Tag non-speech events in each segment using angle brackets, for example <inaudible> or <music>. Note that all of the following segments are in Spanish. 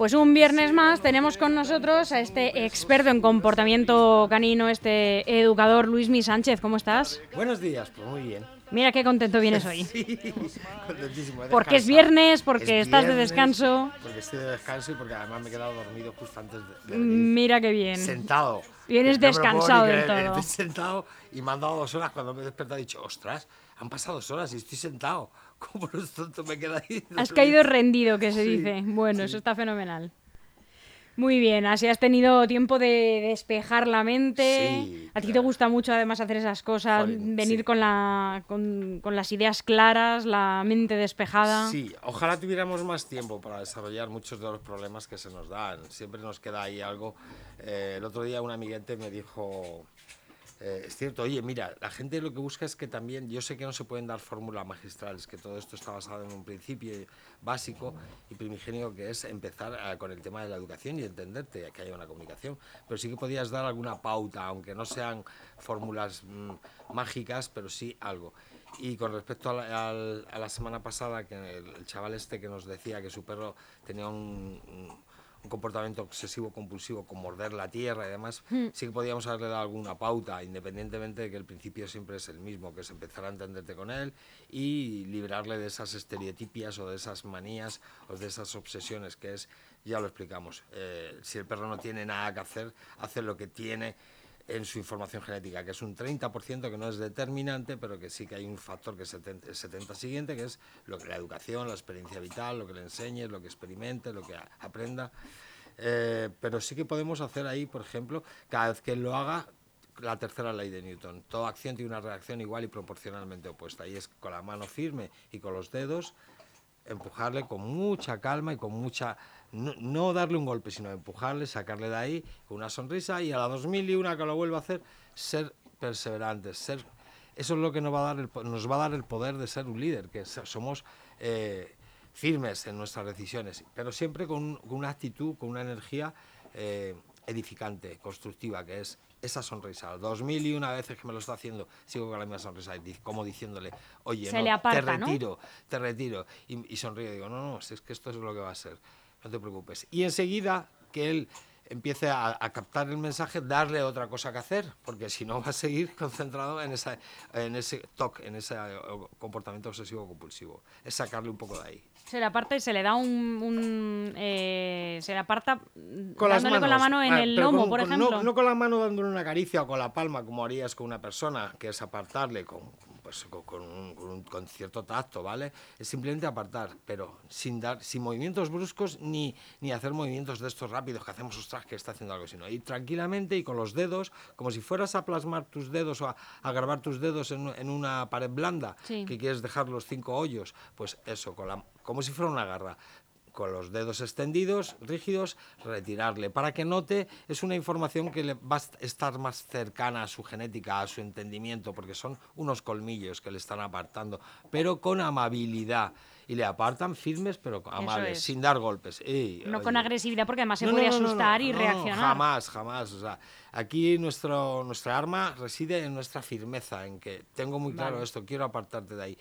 Pues un viernes más tenemos con nosotros a este experto en comportamiento canino, este educador Luis Mi Sánchez. ¿Cómo estás? Buenos días, pues muy bien. Mira qué contento vienes hoy. <laughs> Sí, contentísimo. he Porque es viernes, porque Es estás de viernes, descanso. Porque estoy de descanso y porque además me he quedado dormido justo antes de, de. Mira qué bien. Sentado. Vienes No descansado del todo. Estoy sentado y me han dado dos horas. Cuando me he despertado he dicho, ostras, han pasado dos horas y estoy sentado. ¿Cómo no es tonto me queda ahí? Has caído rendido, que se Sí, dice. Bueno, sí. eso está fenomenal. Muy bien, así has tenido tiempo de despejar la mente. Sí, a ti te gusta mucho además hacer esas cosas, Jolín, venir sí. con, la, con, con las ideas claras, la mente despejada. Sí, ojalá tuviéramos más tiempo para desarrollar muchos de los problemas que se nos dan. Siempre nos queda ahí algo. Eh, el otro día un amiguete me dijo, eh, es cierto, oye, mira, la gente lo que busca es que también, yo sé que no se pueden dar fórmulas magistrales, que todo esto está basado en un principio básico y primigenio que es empezar eh, con el tema de la educación y entenderte que haya una comunicación, pero sí que podías dar alguna pauta, aunque no sean fórmulas mm, mágicas, pero sí algo. Y con respecto a la, a la semana pasada, que el, chaval este que nos decía que su perro tenía un- un comportamiento obsesivo compulsivo con morder la tierra y demás, sí que podíamos haberle dado alguna pauta, independientemente de que el principio siempre es el mismo, que es empezar a entenderte con él y liberarle de esas estereotipias o de esas manías o de esas obsesiones, que es, ya lo explicamos, eh, si el perro no tiene nada que hacer, hace lo que tiene en su información genética, que es un 30% que no es determinante, pero que sí que hay un factor que es 70, el 70 siguiente, que es lo que la educación, la experiencia vital, lo que le enseñes, lo que experimente, lo que aprenda. Eh, pero sí que podemos hacer ahí, por ejemplo, cada vez que lo haga, la tercera ley de Newton. Toda acción tiene una reacción igual y proporcionalmente opuesta. Y es con la mano firme y con los dedos empujarle con mucha calma y con mucha... No, no darle un golpe, sino empujarle, sacarle de ahí con una sonrisa y a la 2001 que lo vuelva a hacer, ser perseverantes, ser... Eso es lo que nos va a dar el, nos va a dar el poder de ser un líder, que so- somos eh, firmes en nuestras decisiones, pero siempre con, un- con una actitud, con una energía eh, edificante, constructiva, que es esa sonrisa. Dos mil y una veces que me lo está haciendo, sigo con la misma sonrisa, como diciéndole, oye, no, aparta, te ¿no? retiro, te retiro. Y, y sonríe, digo, no, no, si es que esto es lo que va a ser, no te preocupes. Y enseguida que él empiece a, a captar el mensaje, darle otra cosa que hacer, porque si no va a seguir <laughs> concentrado en, esa, en ese TOC, en ese eh, comportamiento obsesivo compulsivo. Es sacarle un poco de ahí. Se le aparta y se le da un... un, eh, se le aparta Con dándole con la mano en Ah, el lomo, con- por con- ejemplo. No, no con la mano dándole una caricia o con la palma, como harías con una persona, que es apartarle con, pues, con, con un- con un- con cierto tacto, ¿vale? Es simplemente apartar, pero sin dar, sin movimientos bruscos ni, ni hacer movimientos de estos rápidos que hacemos, ostras, que está haciendo algo, sino ir tranquilamente y con los dedos, como si fueras a plasmar tus dedos o a, a grabar tus dedos en, en una pared blanda, Sí. que quieres dejar los cinco hoyos, pues eso, con la, como si fuera una garra con los dedos extendidos, rígidos, retirarle. Para que note, es una información que le va a estar más cercana a su genética, a su entendimiento, porque son unos colmillos que le están apartando, pero con amabilidad. Y le apartan firmes, pero amables, es. sin dar golpes. Ey, No con agresividad, porque además se No, puede no, no, asustar y reaccionar. Jamás, jamás. O sea, aquí nuestro, nuestra arma reside en nuestra firmeza, en que tengo muy claro Vale. esto, quiero apartarte de ahí.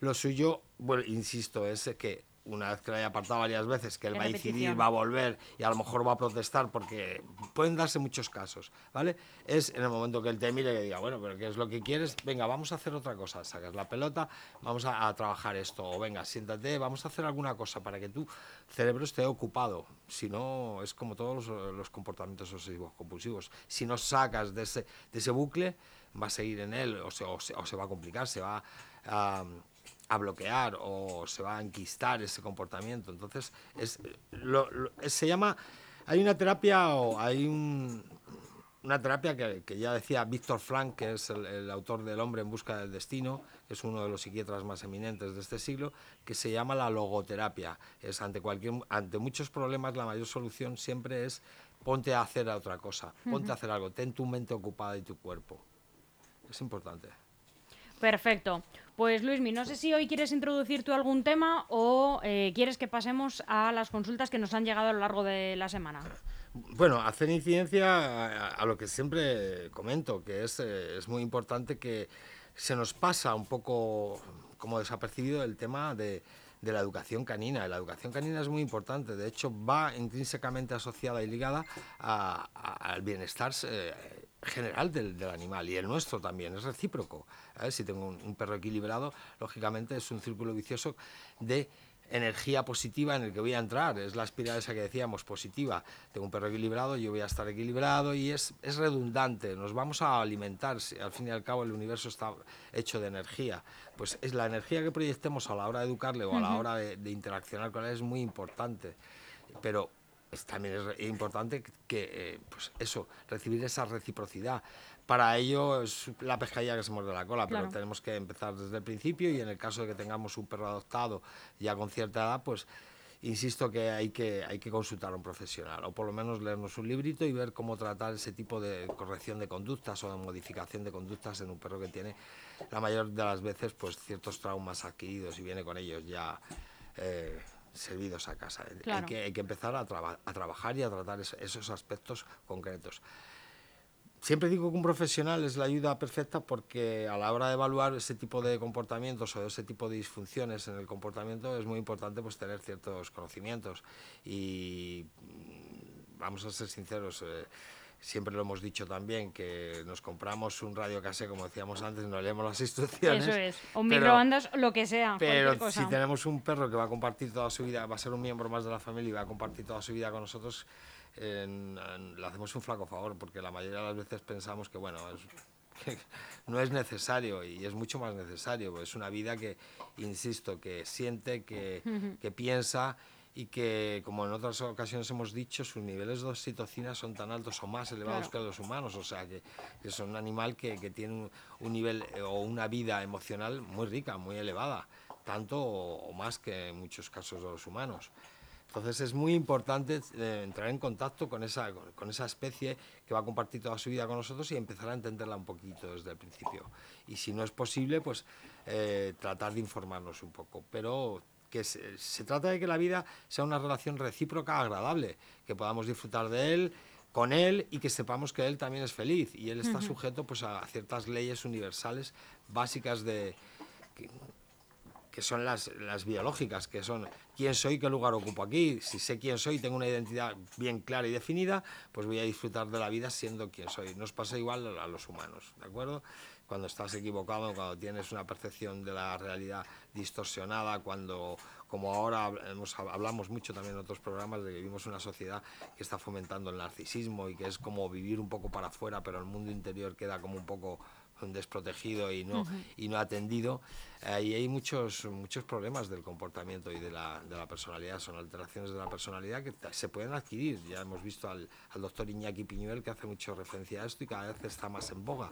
Lo suyo, bueno, insisto, es que una vez que lo haya apartado varias veces, que él va a decidir, repetición. va a volver y a lo mejor va a protestar porque pueden darse muchos casos, ¿vale? Es en el momento que él te mire y diga, bueno, pero ¿qué es lo que quieres? Venga, vamos a hacer otra cosa, sacas la pelota, vamos a, a trabajar esto, o venga, siéntate, vamos a hacer alguna cosa para que tu cerebro esté ocupado. Si no, es como todos los, los comportamientos obsesivos compulsivos. Si no sacas de ese, de ese bucle, va a seguir en él o se, o se- o se va a complicar, se va a, a bloquear o se va a enquistar ese comportamiento. Entonces, es, lo- lo- se llama, hay una terapia o hay un, una terapia que, que ya decía Víctor Frank, que es el, el autor del Hombre en Busca del Destino, que es uno de los psiquiatras más eminentes de este siglo, que se llama la logoterapia. Es ante, cualquier, ante muchos problemas la mayor solución siempre es ponte a hacer otra cosa, ponte a hacer algo, ten tu mente ocupada y tu cuerpo. Es importante. Perfecto. Pues Luismi, no sé si hoy quieres introducir tú algún tema o eh, quieres que pasemos a las consultas que nos han llegado a lo largo de la semana. Bueno, hacer incidencia a, lo que siempre comento, que es, eh, es muy importante que se nos pasa un poco como desapercibido el tema de, de la educación canina. La educación canina es muy importante, de hecho va intrínsecamente asociada y ligada al bienestar eh, general del, animal y el nuestro también, es recíproco. Si tengo un perro equilibrado, lógicamente es un círculo vicioso de energía positiva en el que voy a entrar. Es la espiral esa que decíamos, positiva. Tengo un perro equilibrado, yo voy a estar equilibrado y es, es redundante. Nos vamos a alimentar. Al fin y al cabo, el universo está hecho de energía. Pues es la energía que proyectemos a la hora de educarle o a la hora de, de interaccionar con él es muy importante. Pero también es importante que, eh, pues eso, recibir esa reciprocidad. Para ello es la pescadilla que se muerde la cola, pero tenemos que empezar desde el principio y en el caso de que tengamos un perro adoptado ya con cierta edad, pues insisto que hay que, hay que consultar a un profesional o por lo menos leernos un librito y ver cómo tratar ese tipo de corrección de conductas o de modificación de conductas en un perro que tiene la mayor de las veces pues ciertos traumas adquiridos y viene con ellos ya eh, servidos a casa. Hay, que, hay, que, empezar a, a, trabajar y a tratar esos aspectos concretos. Siempre digo que un profesional es la ayuda perfecta porque a la hora de evaluar ese tipo de comportamientos o ese tipo de disfunciones en el comportamiento es muy importante pues tener ciertos conocimientos y mm, vamos a ser sinceros, eh, siempre lo hemos dicho también, que nos compramos un radio casé, como decíamos antes, no leemos las instrucciones. Eso es, o microondas, lo que sea. Pero si tenemos un perro que va a compartir toda su vida, va a ser un miembro más de la familia y va a compartir toda su vida con nosotros, le hacemos un flaco favor, porque la mayoría de las veces pensamos que, bueno, no es necesario y es mucho más necesario. Es una vida que, insisto, que siente, que, que piensa y que, como en otras ocasiones hemos dicho, sus niveles de oxitocina son tan altos o más elevados que los humanos, o sea, que, que son un animal que, que tiene un, nivel eh, o una vida emocional muy rica, muy elevada, tanto o, más que en muchos casos de los humanos. Entonces es muy importante eh, entrar en contacto con esa, con, esa especie que va a compartir toda su vida con nosotros y empezar a entenderla un poquito desde el principio. Y si no es posible, pues eh, tratar de informarnos un poco. Pero que se, trata de que la vida sea una relación recíproca agradable, que podamos disfrutar de él, con él y que sepamos que él también es feliz y él está sujeto pues a ciertas leyes universales básicas de que son las, las, biológicas, que son quién soy, qué lugar ocupo aquí. Si sé quién soy, tengo una identidad bien clara y definida, pues voy a disfrutar de la vida siendo quien soy. Nos pasa igual a los humanos, ¿de acuerdo? Cuando estás equivocado, cuando tienes una percepción de la realidad distorsionada, cuando, como ahora hemos, hablamos mucho también en otros programas, de que vivimos una sociedad que está fomentando el narcisismo y que es como vivir un poco para afuera, pero el mundo interior queda como un poco desprotegido y no, y no atendido, ahí hay muchos, muchos problemas del comportamiento y de la, de la, personalidad. Son alteraciones de la personalidad que se pueden adquirir. Ya hemos visto al, al doctor Iñaki Piñuel que hace mucho referencia a esto y cada vez está más en boga.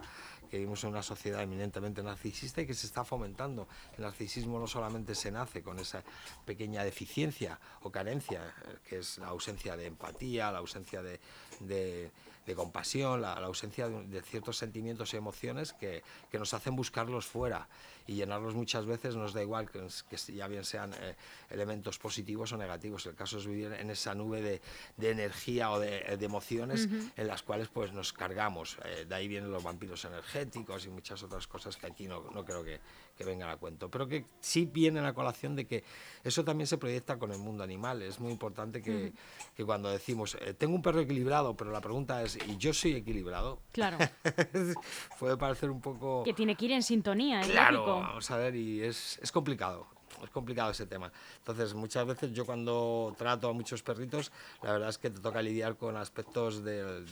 Que vivimos en una sociedad eminentemente narcisista y que se está fomentando. El narcisismo no solamente se nace con esa pequeña deficiencia o carencia, eh, que es la ausencia de empatía, la ausencia de, de de compasión, la, ausencia de, ciertos sentimientos y emociones que, que, nos hacen buscarlos fuera y llenarlos muchas veces nos da igual que, que ya bien sean eh, elementos positivos o negativos. El caso es vivir en esa nube de, de energía o de, de emociones en las cuales pues nos cargamos. Eh, de ahí vienen los vampiros energéticos y muchas otras cosas que aquí no, no creo que, que vengan a cuento. Pero que sí vienen a colación de que eso también se proyecta con el mundo animal. Es muy importante que, que cuando decimos, eh, tengo un perro equilibrado, pero la pregunta es, ¿y yo soy equilibrado? Claro. <laughs> Puede parecer un poco... Que tiene que ir en sintonía, claro, vamos a ver, y es, es complicado es complicado ese tema. Entonces, muchas veces yo cuando trato a muchos perritos, la verdad es que te toca lidiar con aspectos del,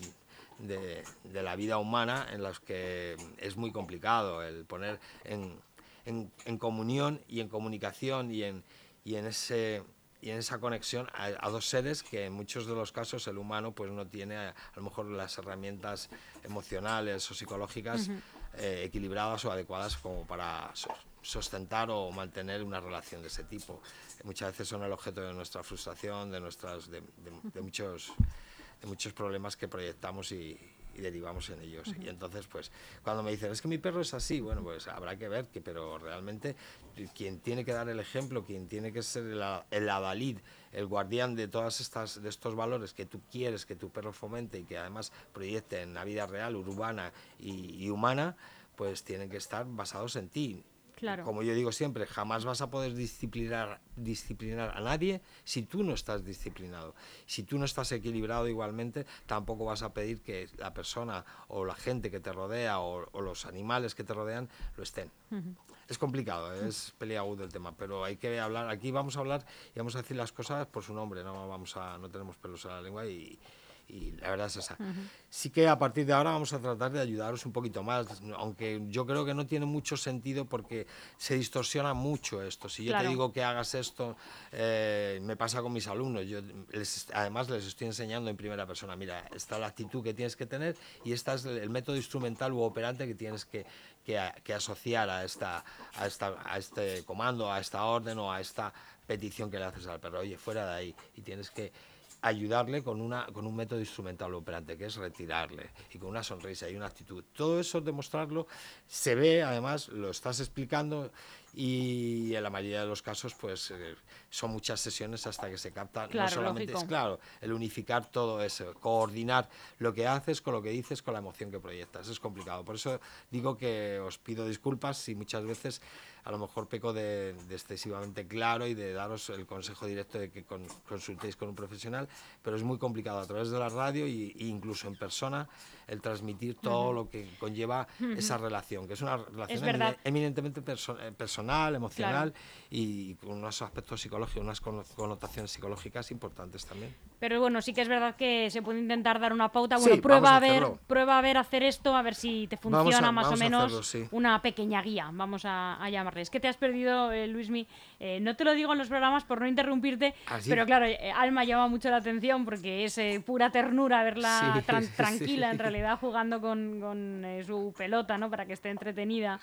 de, de, la vida humana en los que es muy complicado el poner en, en, en comunión y en comunicación y en, y en ese y en esa conexión a, dos seres que en muchos de los casos el humano pues no tiene a, lo mejor las herramientas emocionales o psicológicas eh, equilibradas o adecuadas como para sostentar o mantener una relación de ese tipo. Muchas veces son el objeto de nuestra frustración, de, nuestras, de, muchos de muchos problemas que proyectamos y, y derivamos en ellos. Y entonces, pues, cuando me dicen, es que mi perro es así, bueno, pues habrá que ver, que, pero realmente quien tiene que dar el ejemplo, quien tiene que ser el, el adalid, el guardián de todas estas de estos valores que tú quieres que tu perro fomente y que además proyecte en la vida real, urbana y, y humana, pues tienen que estar basados en ti como yo digo siempre, jamás vas a poder disciplinar, disciplinar a nadie si tú no estás disciplinado. Si tú no estás equilibrado igualmente, tampoco vas a pedir que la persona o la gente que te rodea o, los animales que te rodean lo estén. Es complicado, es peliagudo el tema, pero hay que hablar. Aquí vamos a hablar y vamos a decir las cosas por su nombre, no, vamos a, no tenemos pelos en la lengua y, y la verdad es esa. Sí que a partir de ahora vamos a tratar de ayudaros un poquito más, aunque yo creo que no tiene mucho sentido porque se distorsiona mucho esto. Si yo te digo que hagas esto, eh, me pasa con mis alumnos, yo además les estoy enseñando en primera persona, mira, esta es la actitud que tienes que tener y este es el método instrumental u operante que tienes que, que, asociar a, esta, a, esta, a este comando, a esta orden o a esta petición que le haces al perro. Oye, fuera de ahí y tienes que ayudarle con, una, con un método instrumental operante, que es retirarle, y con una sonrisa y una actitud. Todo eso, demostrarlo, se ve, además, lo estás explicando, y en la mayoría de los casos, pues eh, son muchas sesiones hasta que se capta. no solamente es claro, el unificar todo eso, coordinar lo que haces con lo que dices, con la emoción que proyectas. Es complicado. Por eso digo que os pido disculpas si muchas veces a lo mejor peco de, excesivamente claro y de daros el consejo directo de que consultéis con un profesional, pero es muy complicado a través de la radio e incluso en persona el transmitir todo lo que conlleva esa relación, que es una relación eminentemente eh, personal, emocional y con unos aspectos psicológicos, unas connotaciones psicológicas importantes también. Pero bueno, sí que es verdad que se puede intentar dar una pauta. Bueno, prueba a, ver, prueba a ver hacer esto, a ver si te funciona más o menos una pequeña guía, vamos a, a llamarles. ¿Qué te has perdido, eh, Luismi? Eh, no te lo digo en los programas por no interrumpirte, ¿Ah, pero claro, eh, Alma llama mucho la atención porque es pura ternura verla <laughs> tranquila en realidad jugando con, con su pelota, ¿no? Para que esté entretenida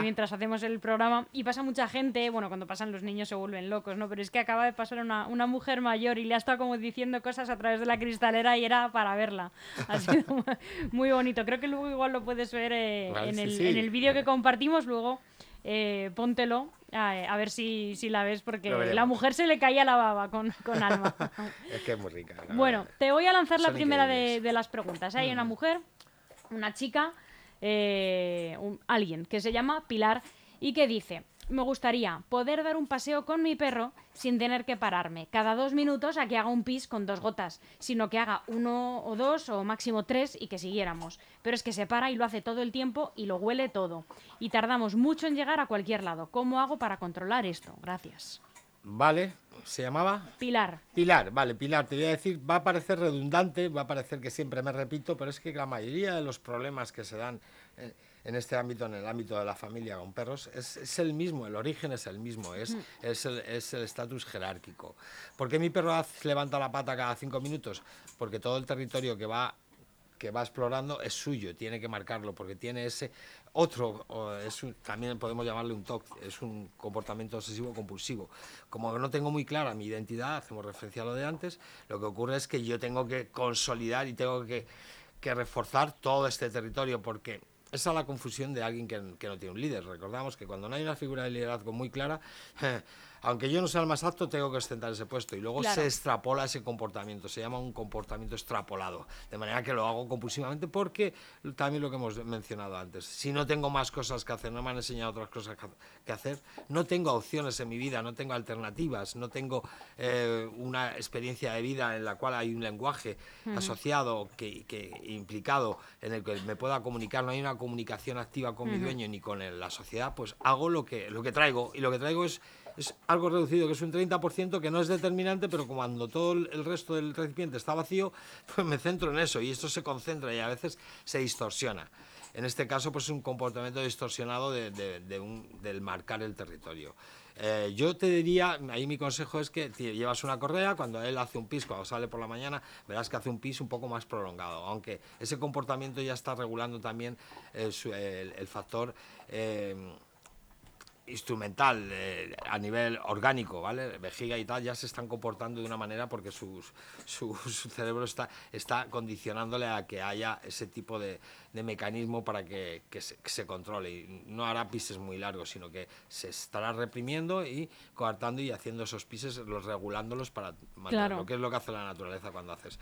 mientras hacemos el programa. Y pasa mucha gente, bueno, cuando pasan los niños se vuelven locos, ¿no? Pero es que acaba de pasar una, una mujer mayor y le ha estado como diciendo cosas a través de la cristalera y era para verla. Ha <laughs> sido muy bonito. Creo que luego igual lo puedes ver eh, en, el, en, el, vídeo que compartimos, luego eh, póntelo. A, ver si, si, la ves, porque la mujer se le caía la baba con, con alma. <laughs> es que es muy rica. Bueno, te voy a lanzar la primera de, de, las preguntas. Hay una mm. mujer, una chica, eh, alguien que se llama Pilar y que dice, me gustaría poder dar un paseo con mi perro sin tener que pararme cada dos minutos a que haga un pis con dos gotas, sino que haga uno o dos o máximo tres y que siguiéramos. Pero es que se para y lo hace todo el tiempo y lo huele todo. Y tardamos mucho en llegar a cualquier lado. ¿Cómo hago para controlar esto? Gracias. Vale, ¿se llamaba? Pilar. Pilar, vale, Pilar, te voy a decir, va a parecer redundante, va a parecer que siempre me repito, pero es que la mayoría de los problemas que se dan... Eh, en este ámbito, en el ámbito de la familia con perros, es, el mismo, el origen es el mismo, es, mm. es el estatus jerárquico. ¿Por qué mi perro levanta la pata cada cinco minutos? Porque todo el territorio que va que va explorando es suyo, tiene que marcarlo, porque tiene ese otro, es también podemos llamarle un TOC, es un comportamiento obsesivo compulsivo. Como no tengo muy clara mi identidad, hacemos referencia a lo de antes, lo que ocurre es que yo tengo que consolidar y tengo que, que reforzar todo este territorio, porque esa es la confusión de alguien que, que, no tiene un líder. Recordamos que cuando no hay una figura de liderazgo muy clara, <laughs> aunque yo no sea el más apto, tengo que ostentar ese puesto. Y luego se extrapola ese comportamiento, se llama un comportamiento extrapolado. De manera que lo hago compulsivamente porque también lo que hemos mencionado antes, si no tengo más cosas que hacer, no me han enseñado otras cosas que hacer, no tengo opciones en mi vida, no tengo alternativas, no tengo eh, una experiencia de vida en la cual hay un lenguaje asociado, que, que, implicado, en el que me pueda comunicar, no hay una comunicación activa con mi dueño ni con la sociedad, pues hago lo que, lo que traigo. Y lo que traigo es es algo reducido, que es un 30%, que no es determinante, pero cuando todo el resto del recipiente está vacío, pues me centro en eso y esto se concentra y a veces se distorsiona. En este caso, pues es un comportamiento distorsionado del marcar el territorio. Eh, yo te diría, ahí mi consejo es que llevas una correa, cuando él hace un pis, cuando sale por la mañana, verás que hace un pis un poco más prolongado, aunque ese comportamiento ya está regulando también el, factor... Eh, instrumental, eh, a nivel orgánico, ¿vale? Vejiga y tal, ya se están comportando de una manera porque su, <laughs> su, cerebro está, está condicionándole a que haya ese tipo de, de mecanismo para que, que, se, controle. Y no hará pises muy largos, sino que se estará reprimiendo y coartando y haciendo esos pises, los regulándolos para mantenerlo, que es lo que hace la naturaleza cuando haces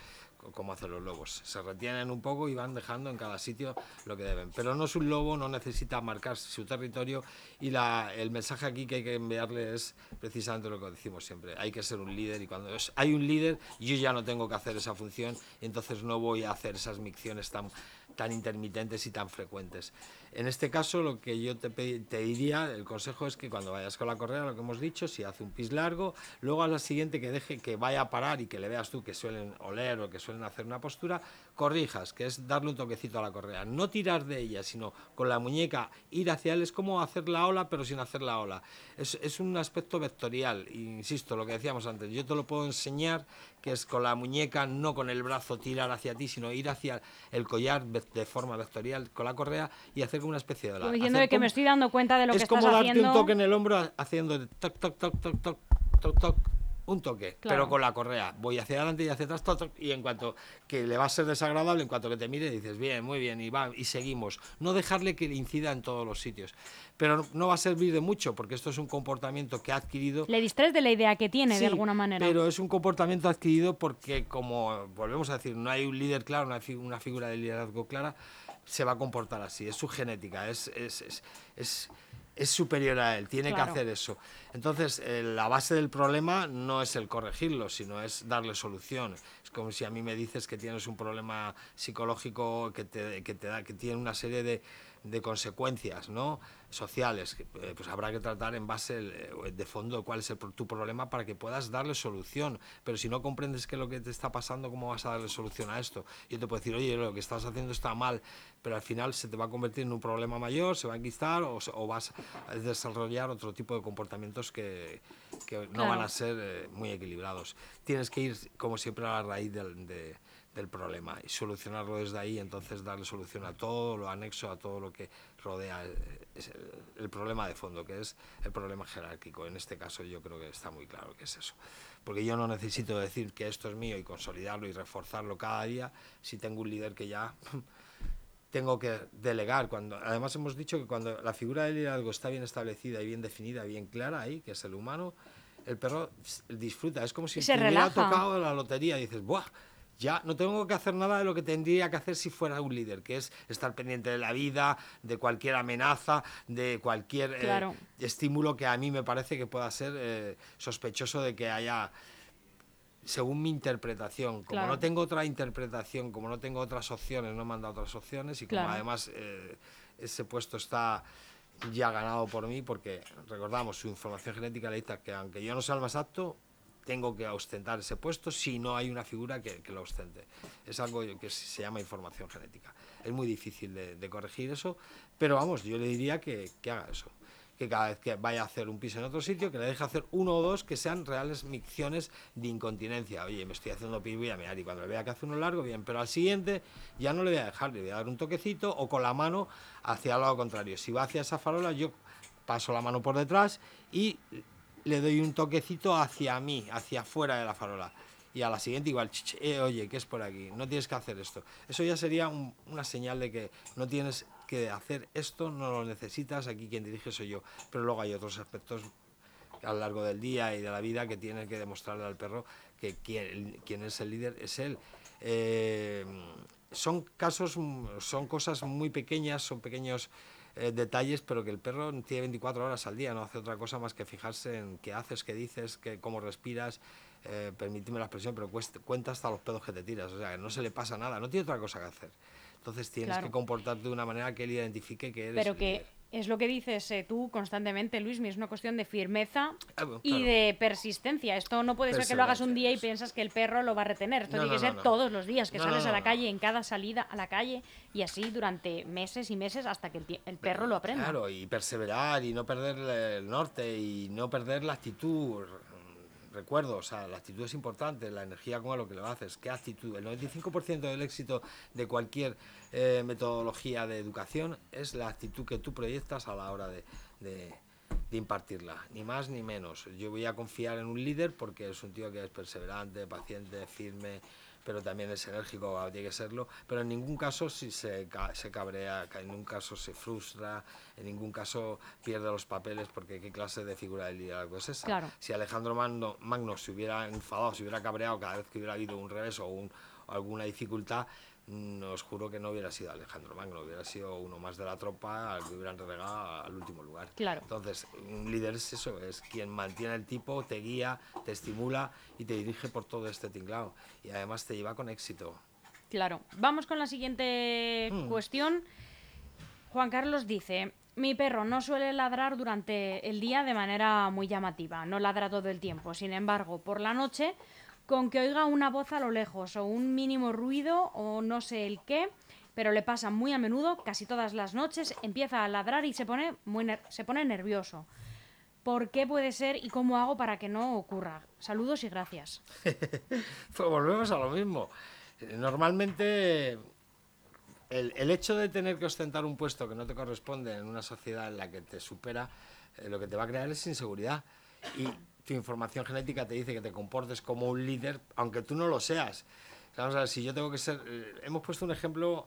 como hacen los lobos. Se retienen un poco y van dejando en cada sitio lo que deben. Pero no es un lobo, no necesita marcar su territorio y la, el mensaje aquí que hay que enviarle es precisamente lo que decimos siempre. Hay que ser un líder y cuando hay un líder yo ya no tengo que hacer esa función y entonces no voy a hacer esas micciones tan tan intermitentes y tan frecuentes. En este caso, lo que yo te, te, diría, el consejo es que cuando vayas con la correa, lo que hemos dicho, si hace un pis largo, luego a la siguiente que deje que vaya a parar y que le veas tú que suelen oler o que suelen hacer una postura, corrijas, que es darle un toquecito a la correa. No tirar de ella, sino con la muñeca ir hacia él. Es como hacer la ola, pero sin hacer la ola. Es, es un aspecto vectorial. Insisto, lo que decíamos antes, yo te lo puedo enseñar, que es con la muñeca, no con el brazo tirar hacia ti, sino ir hacia el collar de forma vectorial con la correa y hacer como una especie de ola. diciendo que me estoy dando cuenta de lo que estás haciendo. Es como darte un toque en el hombro haciendo toc, toc, toc, toc, toc, toc, toc un toque, pero con la correa. Voy hacia adelante y hacia atrás, y en cuanto que le va a ser desagradable, en cuanto que te mire, dices, bien, muy bien, y va, y seguimos. No dejarle que le incida en todos los sitios. Pero no va a servir de mucho, porque esto es un comportamiento que ha adquirido. Le distraes de la idea que tiene, de alguna manera. Pero es un comportamiento adquirido porque, como volvemos a decir, no hay un líder claro, una, una figura de liderazgo clara, se va a comportar así. Es su genética, es, es, es, es es superior a él, tiene que hacer eso. Entonces, eh, la base del problema no es el corregirlo, sino es darle solución. Es como si a mí me dices que tienes un problema psicológico que te, que te da, que tiene una serie de, de consecuencias, ¿no? sociales, eh, pues habrá que tratar en base eh, de fondo cuál es tu problema para que puedas darle solución. Pero si no comprendes qué es lo que te está pasando, ¿cómo vas a darle solución a esto? Yo te puedo decir, oye, lo que estás haciendo está mal, pero al final se te va a convertir en un problema mayor, se va a enquistar o, vas a desarrollar otro tipo de comportamientos que, que no van a ser eh, muy equilibrados. Tienes que ir, como siempre, a la raíz del, del problema y solucionarlo desde ahí, entonces darle solución a todo lo anexo, a todo lo que rodea el, problema de fondo, que es el problema jerárquico. En este caso yo creo que está muy claro que es eso. Porque yo no necesito decir que esto es mío y consolidarlo y reforzarlo cada día si tengo un líder que ya <laughs> tengo que delegar. Cuando, además hemos dicho que cuando la figura del liderazgo está bien establecida y bien definida, bien clara ahí, que es el humano, el perro disfruta. Es como si se hubiera tocado la lotería y dices, ¡buah! Ya no tengo que hacer nada de lo que tendría que hacer si fuera un líder, que es estar pendiente de la vida, de cualquier amenaza, de cualquier eh, estímulo que a mí me parece que pueda ser eh, sospechoso de que haya, según mi interpretación, como no tengo otra interpretación, como no tengo otras opciones, no me han dado otras opciones y como además eh, ese puesto está ya ganado por mí, porque recordamos, su información genética le que aunque yo no sea el más apto, tengo que ostentar ese puesto si no hay una figura que, lo ostente. Es algo que se llama información genética. Es muy difícil de, corregir eso, pero vamos, yo le diría que, haga eso. Que cada vez que vaya a hacer un piso en otro sitio, que le deje hacer uno o dos que sean reales micciones de incontinencia. Oye, me estoy haciendo pis, voy a mirar y cuando le vea que hace uno largo, bien, pero al siguiente ya no le voy a dejar, le voy a dar un toquecito o con la mano hacia el lado contrario. Si va hacia esa farola, yo paso la mano por detrás y le doy un toquecito hacia mí, hacia afuera de la farola. Y a la siguiente igual, eh, oye, ¿qué es por aquí? No tienes que hacer esto. Eso ya sería una señal de que no tienes que hacer esto, no lo necesitas, aquí quien dirige soy yo. Pero luego hay otros aspectos a lo largo del día y de la vida que tiene que demostrarle al perro que quien, es el líder es él. Eh, son casos, son cosas muy pequeñas, son pequeños eh, detalles, pero que el perro tiene 24 horas al día, no hace otra cosa más que fijarse en qué haces, qué dices, qué, cómo respiras, eh, permíteme la expresión, pero cuenta hasta los pedos que te tiras, o sea, que no se le pasa nada, no tiene otra cosa que hacer. Entonces tienes que comportarte de una manera que él identifique que eres. Pero que es lo que dices eh, tú constantemente, Luis, es una cuestión de firmeza ah, y de persistencia. Esto no puede ser que lo hagas un día y piensas que el perro lo va a retener. Esto tiene que ser todos los días, que sales a la calle, en cada salida a la calle y así durante meses y meses hasta que el, el perro lo aprenda. Claro, y perseverar y no perder el norte y no perder la actitud recuerdo, o sea, la actitud es importante, la energía con lo que lo haces, qué actitud. El 95% del éxito de cualquier eh, metodología de educación es la actitud que tú proyectas a la hora de, de impartirla, ni más ni menos. Yo voy a confiar en un líder porque es un tío que es perseverante, paciente, firme, pero también es enérgico, tiene que serlo, pero en ningún caso si se, se cabrea, en ningún caso se frustra, en ningún caso pierde los papeles, porque qué clase de figura de liderazgo es esa. Si Alejandro Magno, Magno se hubiera enfadado, se hubiera cabreado cada vez que hubiera habido un revés o un, alguna dificultad, os juro que no hubiera sido Alejandro Magno, hubiera sido uno más de la tropa al que hubieran relegado al último lugar. Claro. Entonces, un líder es eso, es quien mantiene el tipo, te guía, te estimula y te dirige por todo este tinglado. Y además te lleva con éxito. Claro. Vamos con la siguiente hmm. cuestión. Juan Carlos dice, mi perro no suele ladrar durante el día de manera muy llamativa, no ladra todo el tiempo. Sin embargo, por la noche con que oiga una voz a lo lejos o un mínimo ruido o no sé el qué, pero le pasa muy a menudo, casi todas las noches, empieza a ladrar y se pone, muy se pone nervioso. ¿Por qué puede ser y cómo hago para que no ocurra? Saludos y gracias. <laughs> pues volvemos a lo mismo. Normalmente el, el, hecho de tener que ostentar un puesto que no te corresponde en una sociedad en la que te supera, eh, lo que te va a crear es inseguridad. Y tu información genética te dice que te comportes como un líder, aunque tú no lo seas. Vamos a ver, si yo tengo que ser... Eh, hemos puesto un ejemplo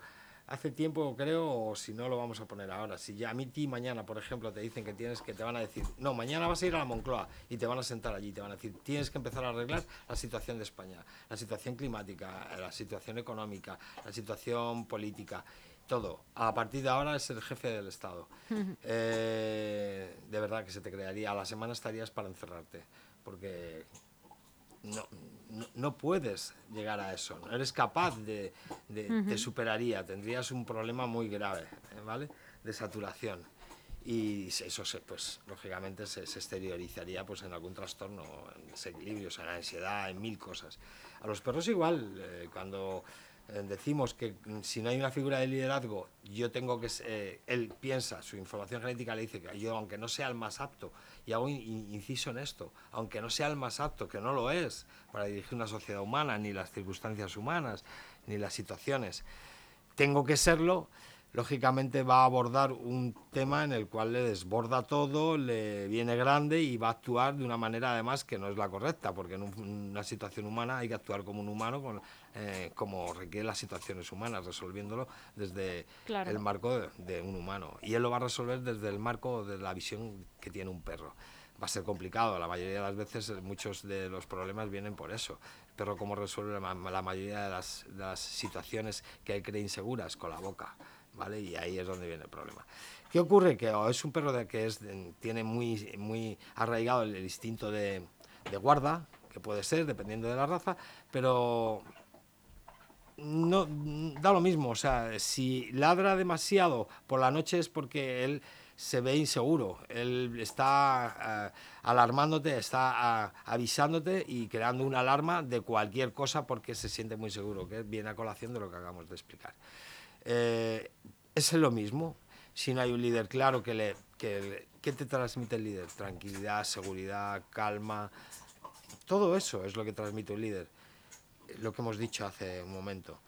hace tiempo, creo, o si no lo vamos a poner ahora. Si ya a mí ti mañana, por ejemplo, te dicen que tienes que te van a decir, no, mañana vas a ir a la Moncloa y te van a sentar allí, te van a decir, tienes que empezar a arreglar la situación de España, la situación climática, la situación económica, la situación política todo. A partir de ahora es el jefe del Estado. Eh, de verdad que se te crearía. A la semana estarías para encerrarte, porque no, no, puedes llegar a eso. No eres capaz de, te superaría. Tendrías un problema muy grave, ¿eh? ¿vale? De saturación. Y eso, se, pues, lógicamente, se, exteriorizaría pues, en algún trastorno, en desequilibrios, en ansiedad, en mil cosas. A los perros igual, eh, cuando decimos que mm, si no hay una figura de liderazgo, yo tengo que, eh, él piensa, su información genética le dice que yo, aunque no sea el más apto, y hago inciso en esto, aunque no sea el más apto, que no lo es, para dirigir una sociedad humana, ni las circunstancias humanas, ni las situaciones, tengo que serlo, lógicamente va a abordar un tema en el cual le desborda todo, le viene grande y va a actuar de una manera además que no es la correcta, porque en una situación humana hay que actuar como un humano, con, eh, como requieren las situaciones humanas, resolviéndolo desde el marco de, un humano. Y él lo va a resolver desde el marco de la visión que tiene un perro. Va a ser complicado, la mayoría de las veces eh, muchos de los problemas vienen por eso. El perro cómo resuelve la, mayoría de las, de las situaciones que él cree inseguras con la boca. Y ahí es donde viene el problema. ¿Qué ocurre? Que es un perro de, que tiene muy, arraigado el, instinto de, guarda, que puede ser, dependiendo de la raza, pero no da lo mismo. O sea, si ladra demasiado por la noche es porque él se ve inseguro. Él está eh, alarmándote, está eh, avisándote y creando una alarma de cualquier cosa porque se siente muy seguro, que viene a colación de lo que acabamos de explicar. Eh, es lo mismo. Si no hay un líder claro que le... Que, ¿Qué te transmite el líder? Tranquilidad, seguridad, calma. Todo eso es lo que transmite un líder. Lo que hemos dicho hace un momento.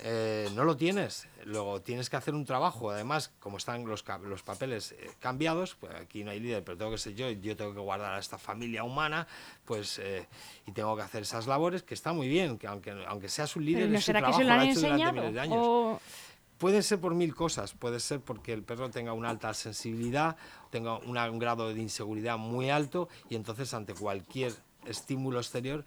Eh, no lo tienes, luego tienes que hacer un trabajo. Además, como están los, los papeles eh, cambiados, pues aquí no hay líder, pero tengo que ser yo, yo tengo que guardar a esta familia humana, pues y tengo que hacer esas labores, que está muy bien, que aunque, aunque seas un líder, es trabajo, lo ha hecho durante miles de años. Puede ser por mil cosas, puede ser porque el perro tenga una alta sensibilidad, tenga un grado de inseguridad muy alto y entonces ante cualquier estímulo exterior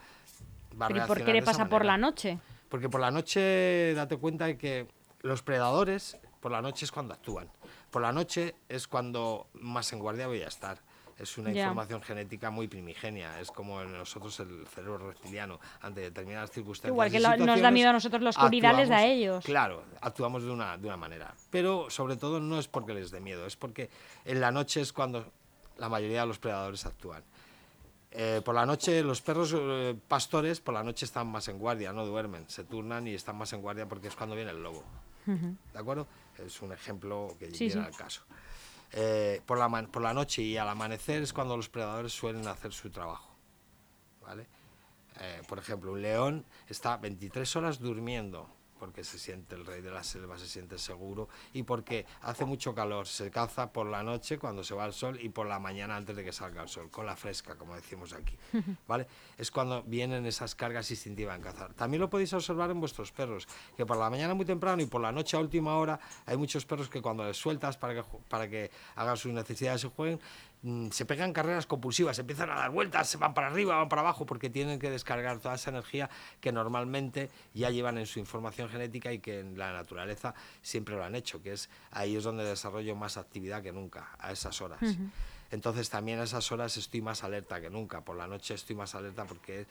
va a ¿Pero por qué le pasa por la noche? Porque por la noche date cuenta de que los predadores por la noche es cuando actúan. Por la noche es cuando más en guardia voy a estar es una información genética muy primigenia, es como en nosotros el cerebro reptiliano, ante determinadas circunstancias. Igual que nos da miedo a nosotros les da a ellos. Claro, actuamos de una, de una manera. Pero sobre todo no es porque les dé miedo, es porque en la noche es cuando la mayoría de los predadores actúan. Eh, por la noche los perros eh, pastores por la noche están más en guardia, no duermen, se turnan y están más en guardia porque es cuando viene el lobo. ¿De acuerdo? Es un ejemplo que sí, al caso. Eh, por, la por la noche y al amanecer es cuando los predadores suelen hacer su trabajo. ¿vale? Eh, por ejemplo, un león está 23 horas durmiendo porque se siente el rey de la selva, se siente seguro y porque hace mucho calor, se caza por la noche cuando se va el sol y por la mañana antes de que salga el sol, con la fresca, como decimos aquí, <laughs> ¿vale? Es cuando vienen esas cargas instintivas en cazar. También lo podéis observar en vuestros perros, que por la mañana muy temprano y por la noche a última hora hay muchos perros que cuando les sueltas para que, para que hagan sus necesidades y jueguen, se pegan carreras compulsivas, empiezan a dar vueltas, se van para arriba, van para abajo, porque tienen que descargar toda esa energía que normalmente ya llevan en su información genética y que en la naturaleza siempre lo han hecho, que es ahí es donde desarrollo más actividad que nunca, a esas horas. Entonces también a esas horas estoy más alerta que nunca, por la noche estoy más alerta porque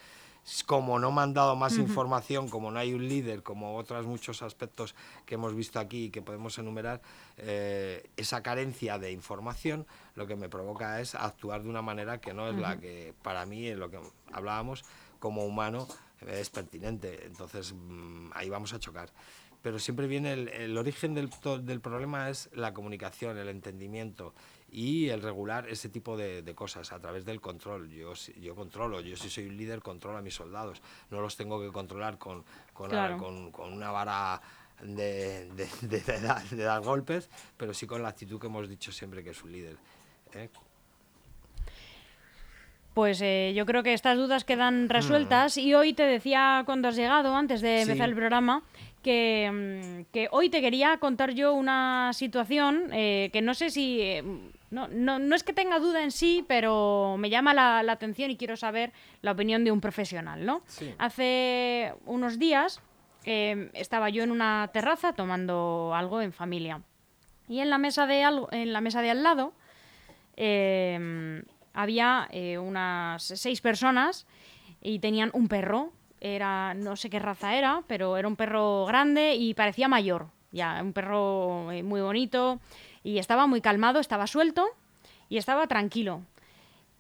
como no me han dado más información, como no hay un líder, como otros muchos aspectos que hemos visto aquí y que podemos enumerar, eh, esa carencia de información lo que me provoca es actuar de una manera que no es la que para mí, en lo que hablábamos, como humano es pertinente. Entonces mm, ahí vamos a chocar. Pero siempre viene el, origen del, del, problema es la comunicación, el entendimiento y el regular ese tipo de, cosas a través del control. Yo, yo controlo, yo si soy un líder controlo a mis soldados, no los tengo que controlar con, con, con, una vara de, de, dar, golpes, pero sí con la actitud que hemos dicho siempre que es un líder. ¿eh? Pues eh, yo creo que estas dudas quedan resueltas y hoy te decía cuando has llegado, antes de empezar el programa, que, mm, que, hoy te quería contar yo una situación eh, que no sé si... Eh, no, no, no, es que tenga duda en sí, pero me llama la, atención y quiero saber la opinión de un profesional, ¿no? Hace unos días em, estaba yo en una terraza tomando algo en familia. Y en la mesa de, algo, en la mesa de al lado em, había eh, unas seis personas y tenían un perro era, no sé qué raza era, pero era un perro grande y parecía mayor. Ya, un perro eh, muy bonito y estaba muy calmado, estaba suelto y estaba tranquilo.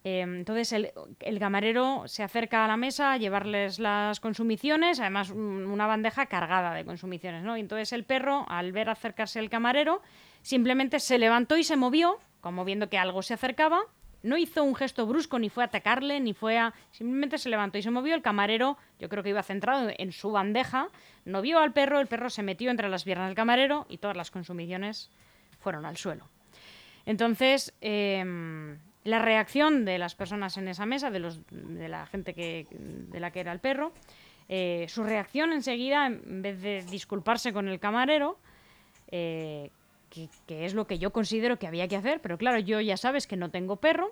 Em, entonces el, el, camarero se acerca a la mesa a llevarles las consumiciones, además una bandeja cargada de consumiciones, ¿no? Y entonces el perro, al ver acercarse el camarero, simplemente se levantó y se movió, como viendo que algo se acercaba, no hizo un gesto brusco, ni fue a atacarle, ni fue a... Simplemente se levantó y se movió. El camarero, yo creo que iba centrado en su bandeja, no vio al perro, el perro se metió entre las piernas del camarero y todas las consumiciones fueron al suelo. Entonces, em, la reacción de las personas en esa mesa, de, los, de la gente que, de la que era el perro, eh, su reacción enseguida, en vez de disculparse con el camarero, eh, que, es lo que yo considero que había que hacer, pero claro, yo ya sabes que no tengo perro,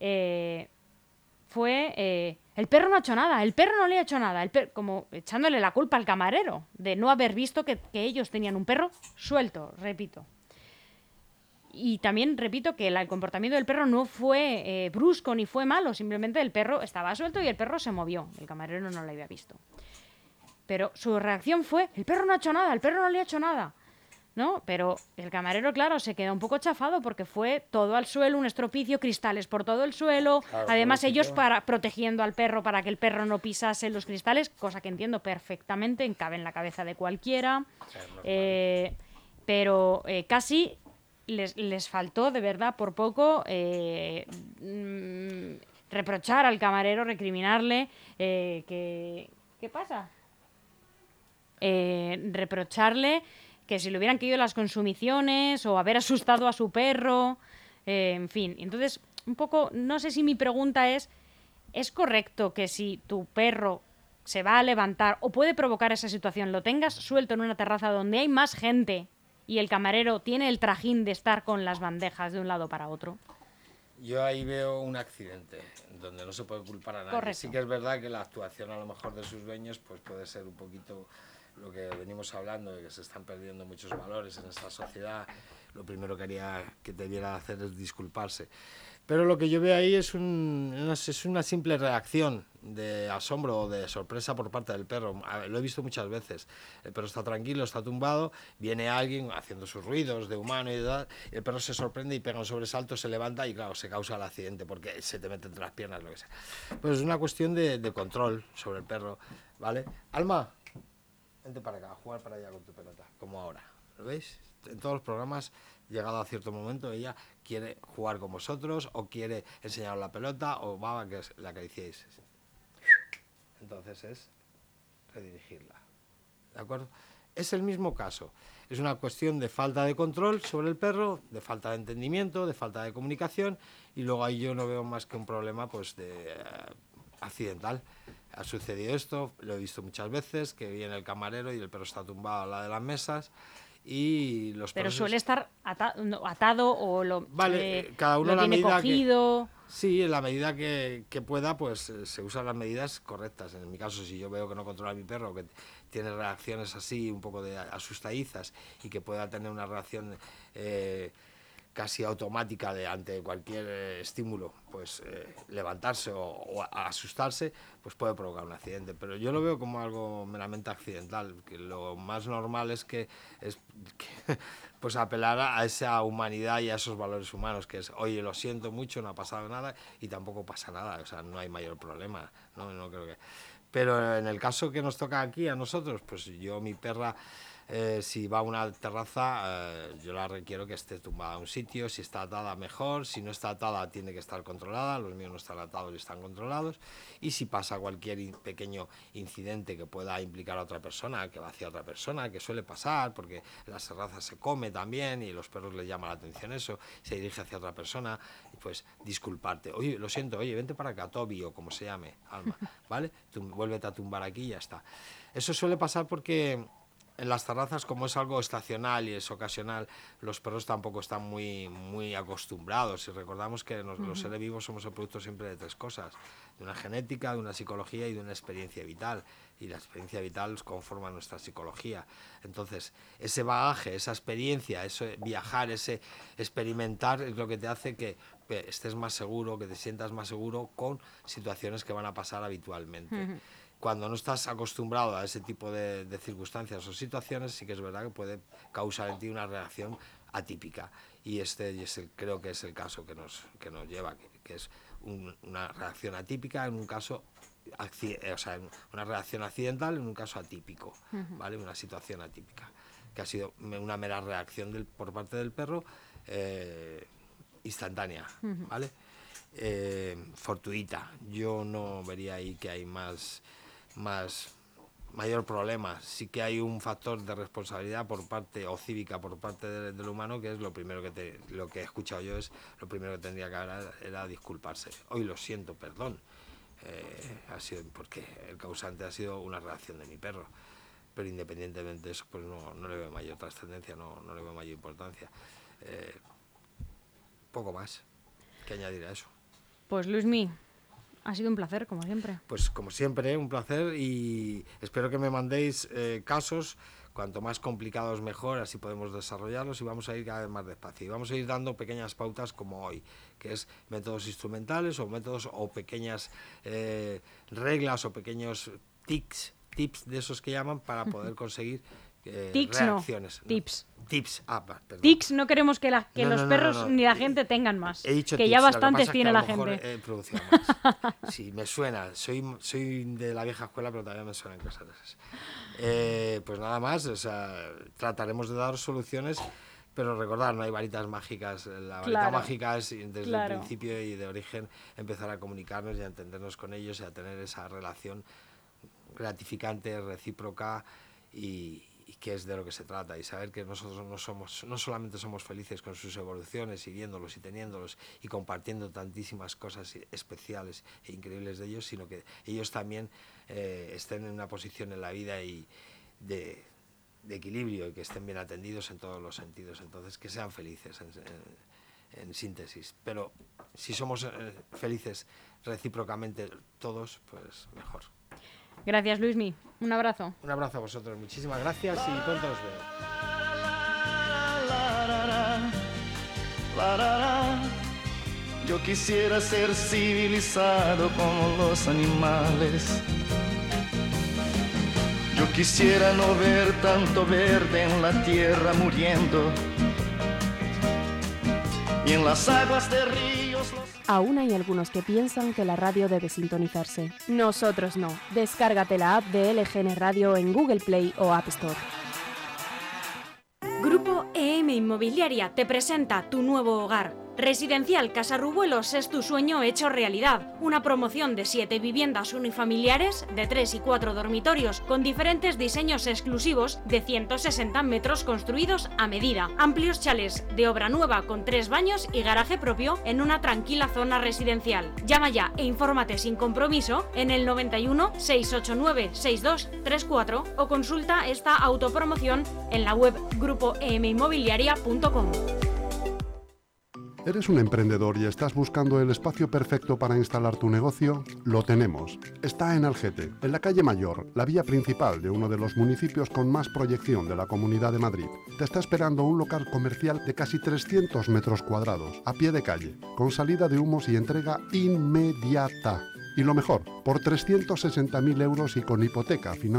eh, fue, el perro no ha hecho nada, el perro no le ha hecho nada, el como echándole la culpa al camarero de no haber visto que, ellos tenían un perro suelto, repito. Y también repito que el comportamiento del perro no fue eh, brusco ni fue malo, simplemente el perro estaba suelto y el perro se movió, el camarero no lo había visto. Pero su reacción fue, el perro no ha hecho nada, el perro no le ha hecho nada. ¿no? Pero el camarero, claro, se quedó un poco chafado porque fue todo al suelo, un estropicio, cristales por todo el suelo. Además, ellos para, protegiendo al perro para que el perro no pisase los cristales, cosa que entiendo perfectamente, cabe en la cabeza de cualquiera. Eh, pero eh, casi les, faltó, de verdad, por poco, eh, mm, reprochar al camarero, recriminarle que... ¿Qué pasa? reprocharle que si le hubieran caído las consumiciones o haber asustado a su perro, eh, en fin. Entonces, un poco, no sé si mi pregunta es, ¿es correcto que si tu perro se va a levantar o puede provocar esa situación, lo tengas suelto en una terraza donde hay más gente y el camarero tiene el trajín de estar con las bandejas de un lado para otro? Yo ahí veo un accidente donde no se puede culpar a nadie. Sí que es verdad que la actuación a lo mejor de sus dueños pues puede ser un poquito lo que venimos hablando, de que se están perdiendo muchos valores en esta sociedad, lo primero que haría que debiera hacer es disculparse. Pero lo que yo veo ahí es, un, es una simple reacción de asombro o de sorpresa por parte del perro. Lo he visto muchas veces. El perro está tranquilo, está tumbado, viene alguien haciendo sus ruidos de humano y el perro se sorprende y pega un sobresalto, se levanta y claro, se causa el accidente porque se te mete entre las piernas, lo que sea. Pues es una cuestión de, control sobre el perro, ¿vale? Alma, vente para acá, jugar para allá con tu pelota, como ahora. ¿Lo veis? En todos los programas, llegado a cierto momento, ella quiere jugar con vosotros, o quiere enseñaros la pelota, o va que la acariciéis. Entonces es redirigirla. ¿de acuerdo? Es el mismo caso. Es una cuestión de falta de control sobre el perro, de falta de entendimiento, de falta de comunicación y luego ahí yo no veo más que un problema pues de eh, accidental. Ha sucedido esto, lo he visto muchas veces, que viene el camarero y el perro está tumbado a la de las mesas y los pero suele estar atado o lo vale eh, cada uno tiene cogido. Sí en la medida que, que, pueda pues eh, se usan las medidas correctas. En mi caso si yo veo que no controla a mi perro que tiene reacciones así un poco de asustadizas y que pueda tener una reacción eh, casi automática de ante cualquier eh, estímulo, pues eh, levantarse o, asustarse, pues puede provocar un accidente. Pero yo lo veo como algo meramente accidental, que lo más normal es que, es <laughs> pues apelar a esa humanidad y a esos valores humanos, que es, oye, lo siento mucho, no ha pasado nada y tampoco pasa nada, o sea, no hay mayor problema, no, no creo que... Pero en el caso que nos toca aquí a nosotros, pues yo, mi perra eh, si va a una terraza, eh, yo la requiero que esté tumbada a un sitio. Si está atada, mejor. Si no está atada, tiene que estar controlada. Los míos no están atados y están controlados. Y si pasa cualquier pequeño incidente que pueda implicar a otra persona, que va hacia otra persona, que suele pasar, porque las terrazas se come también y los perros les llama la atención eso, se dirige hacia otra persona, pues disculparte. Oye, lo siento, oye, vente para acá, Toby, o como se llame, Alma, <laughs> ¿vale? Tú, vuélvete a tumbar aquí y ya está. Eso suele pasar porque en las terrazas, como es algo estacional y es ocasional, los perros tampoco están muy, muy acostumbrados. Y recordamos que los seres vivos somos el producto siempre de tres cosas: de una genética, de una psicología y de una experiencia vital. Y la experiencia vital conforma nuestra psicología. Entonces, ese bagaje, esa experiencia, ese viajar, ese experimentar es lo que te hace que estés más seguro, que te sientas más seguro con situaciones que van a pasar habitualmente cuando no estás acostumbrado a ese tipo de, circunstancias o situaciones, sí que es verdad que puede causar en ti una reacción atípica. Y este creo que es el caso que nos, que nos lleva, que, es una reacción atípica en un caso eh, o sea, una reacción accidental en un caso atípico, ¿vale? Una situación atípica, que ha sido una mera reacción del, por parte del perro eh, instantánea, ¿vale? Eh, fortuita. Yo no vería ahí que hay más más mayor problema. Sí que hay un factor de responsabilidad por parte o cívica por parte del, humano que es lo primero que te, lo que he escuchado yo es lo primero que tendría que hacer era, disculparse. Hoy lo siento, perdón. Eh, ha sido porque el causante ha sido una reacción de mi perro. Pero independientemente de eso, pues no, no le veo mayor trascendencia, no, no le veo mayor importancia. Eh, poco más que añadir a eso. Pues Luismi, ha sido un placer, como siempre. Pues como siempre, un placer y espero que me mandéis eh, casos, cuanto más complicados mejor, así podemos desarrollarlos y vamos a ir cada vez más despacio. Y vamos a ir dando pequeñas pautas como hoy, que es métodos instrumentales o métodos o pequeñas eh, reglas o pequeños tics, tips de esos que llaman para poder conseguir eh, reacciones. No, tips. Tips. Ah, Tics no queremos que, la, que los perros ni la gente tengan más. que ya bastantes tiene la gente. <laughs> sí, me suena. Soy, soy de la vieja escuela, pero todavía me suenan cosas de esas. Eh, pues nada más, o sea, trataremos de dar soluciones, pero recordar, no hay varitas mágicas. La varita mágica es desde el principio y de origen empezar a comunicarnos y a entendernos con ellos y a tener esa relación gratificante, recíproca y, y qué es de lo que se trata y saber que nosotros no somos no solamente somos felices con sus evoluciones y viéndolos y teniéndolos y compartiendo tantísimas cosas especiales e increíbles de ellos sino que ellos también eh, estén en una posición en la vida y de, equilibrio y que estén bien atendidos en todos los sentidos. Entonces que sean felices en, síntesis. Pero si somos eh, felices recíprocamente todos pues mejor Gracias, Luismi. Un abrazo. Un abrazo a vosotros. Muchísimas gracias y pronto os veo. Yo quisiera ser civilizado como los animales. Yo quisiera no ver tanto verde en la tierra muriendo y en las aguas de ríos. Aún hay algunos que piensan que la radio debe sintonizarse. Nosotros no. Descárgate la app de LGN Radio en Google Play o App Store. Grupo EM Inmobiliaria te presenta tu nuevo hogar Residencial Casarrubuelos es tu sueño hecho realidad. Una promoción de siete viviendas unifamiliares de 3 y 4 dormitorios con diferentes diseños exclusivos de 160 metros construidos a medida. Amplios chales de obra nueva con tres baños y garaje propio en una tranquila zona residencial. Llama ya e infórmate sin compromiso en el 91 689 6234 o consulta esta autopromoción en la web grupoeminmobiliaria.com. ¿Eres un emprendedor y estás buscando el espacio perfecto para instalar tu negocio? Lo tenemos. Está en Algete, en la calle Mayor, la vía principal de uno de los municipios con más proyección de la Comunidad de Madrid. Te está esperando un local comercial de casi 300 metros cuadrados, a pie de calle, con salida de humos y entrega inmediata. Y lo mejor, por 360.000 euros y con hipoteca financiada